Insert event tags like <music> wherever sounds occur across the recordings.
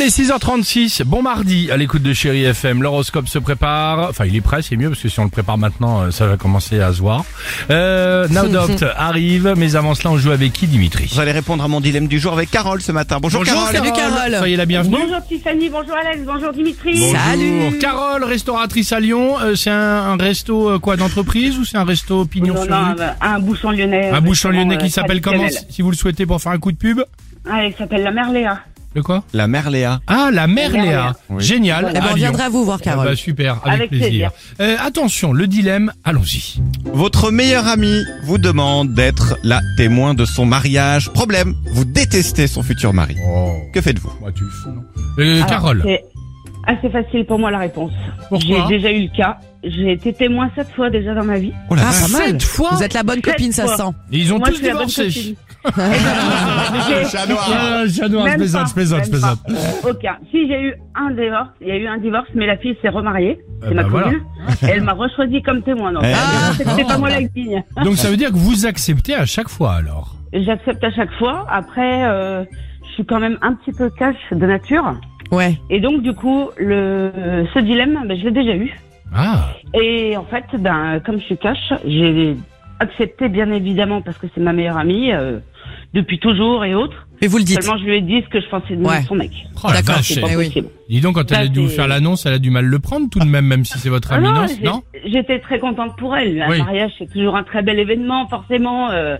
Allez, 6h36, bon mardi à l'écoute de Chéri FM. L'horoscope se prépare. Enfin, il est prêt, c'est mieux parce que si on le prépare maintenant, euh, ça va commencer à se voir. Euh, Naudopt <laughs> arrive, mais avant cela, on joue avec qui, Dimitri? Vous allez répondre à mon dilemme du jour avec Carole ce matin. Bonjour, Carole. Soyez la bienvenue. Bonjour Tiffany, bonjour Alex, bonjour Dimitri. Bonjour. Carole, restauratrice à Lyon. Euh, c'est un, un resto euh, quoi d'entreprise ou c'est un resto pignon Non, sur non, rue un bouchon lyonnais. Un bouchon lyonnais euh, qui s'appelle comment? Si vous le souhaitez pour faire un coup de pub? Ah, il s'appelle la Merléa. Le quoi La mère Léa. Ah, la mère Léa. Léa. Oui. Génial. Eh ben, on Lyon. viendra vous voir, Carole. Ah bah, super, avec, Avec plaisir. Euh, attention, le dilemme, allons-y. Votre meilleur ami vous demande d'être la témoin de son mariage. Problème, vous détestez son futur mari. Oh, Que faites-vous moi tu le fous, non Euh, Alors, Carole, C'est assez facile pour moi la réponse. Pourquoi J'ai déjà eu le cas. J'ai été témoin sept fois déjà dans ma vie. Oh la Ah, vache. pas mal. Sept fois Vous êtes la bonne Sept copine, ça fois. sent. ils ont moi, tous je suis la bonne divorcé. copine. Ben, Chat noir. Chat noir, je Même plaisante, pas, je plaisante, je même plaisante. pas. Aucun. Si j'ai eu un divorce, il y a eu un divorce, mais la fille s'est remariée. C'est Eh ma ben voilà. cousine. Elle m'a rechoisi comme témoin. Donc, Eh. ah, c'était pas moi la. Donc ça veut dire que vous acceptez à chaque fois alors J'accepte à chaque fois. Après, euh, je suis quand même un petit peu cash de nature. Ouais. Et donc, du coup, le, ce dilemme, ben, je l'ai déjà eu. Ah, Et en fait, ben, comme je suis cash, j'ai accepté, bien évidemment, parce que c'est ma meilleure amie, euh, depuis toujours et autres. Mais vous le dites. Seulement, je lui ai dit ce que je pensais de Ouais. son mec. oh la D'accord, vache. C'est pas Eh oui. possible. Dis donc, quand elle a dû vous c'est- faire l'annonce, elle a du mal le prendre tout de même, même si c'est votre Ah ami, non, non j'ai- j'étais très contente pour elle. Un Oui. mariage, c'est toujours un très bel événement, forcément, euh,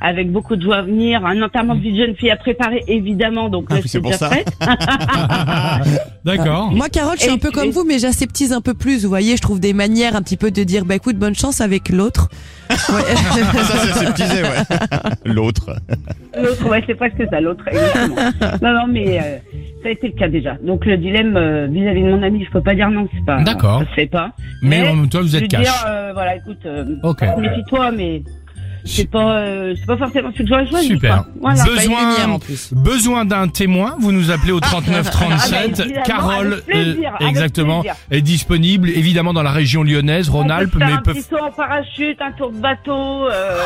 avec beaucoup de joie à venir. Un enterrement de vie de jeune fille à préparer, évidemment. Donc Ah là, c'est c'est pour déjà ça. fait. <laughs> D'accord. Moi, Carole, je suis Et un peu comme vous, mais j'aseptise un peu plus. Vous voyez, je trouve des manières un petit peu de dire, bah écoute, bonne chance avec l'autre. <laughs> Ouais. Ça, c'est aseptisé, ouais. <laughs> L'autre. L'autre, ouais, c'est presque ça, l'autre. exactement. non, non, mais euh, ça a été le cas déjà. Donc le dilemme euh, vis-à-vis de mon ami, je peux pas dire non, c'est pas. D'accord. Ça fait pas. Mais en même temps, vous êtes cash. dire, euh, voilà, écoute, euh, Ok. méfie-toi, mais c'est pas, euh, c'est pas forcément ce que j'aurais choisi. Super. Voilà. Besoin- Pas une lumière en plus. Besoin d'un témoin, vous nous appelez au <laughs> 39 Ah, bah, 37. évidemment, Carole, plaisir, avec exactement, est disponible évidemment dans la région lyonnaise, On Rhône-Alpes, mais un peut petit saut en parachute, un tour de bateau, euh,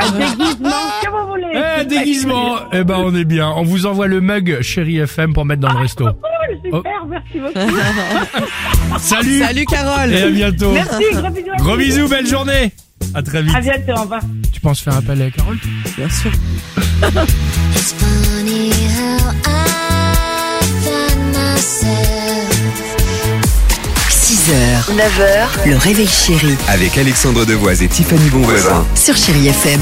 un <laughs> déguisement, que vous voulez. Eh, déguisement Eh ben, on est bien. On vous envoie le mug Chéri FM pour mettre dans le resto. Cool, super, merci beaucoup. <laughs> Salut Salut, Carole. Et à bientôt merci, gros bisous. Gros bisous, belle journée À très vite. À bientôt, au revoir. Tu penses faire appel à Carole Bien sûr. It's funny how I find myself 6h, 9h, le réveil chéri Avec Alexandre Devoise et Tiffany Bonvoisin. sur Chérie FM.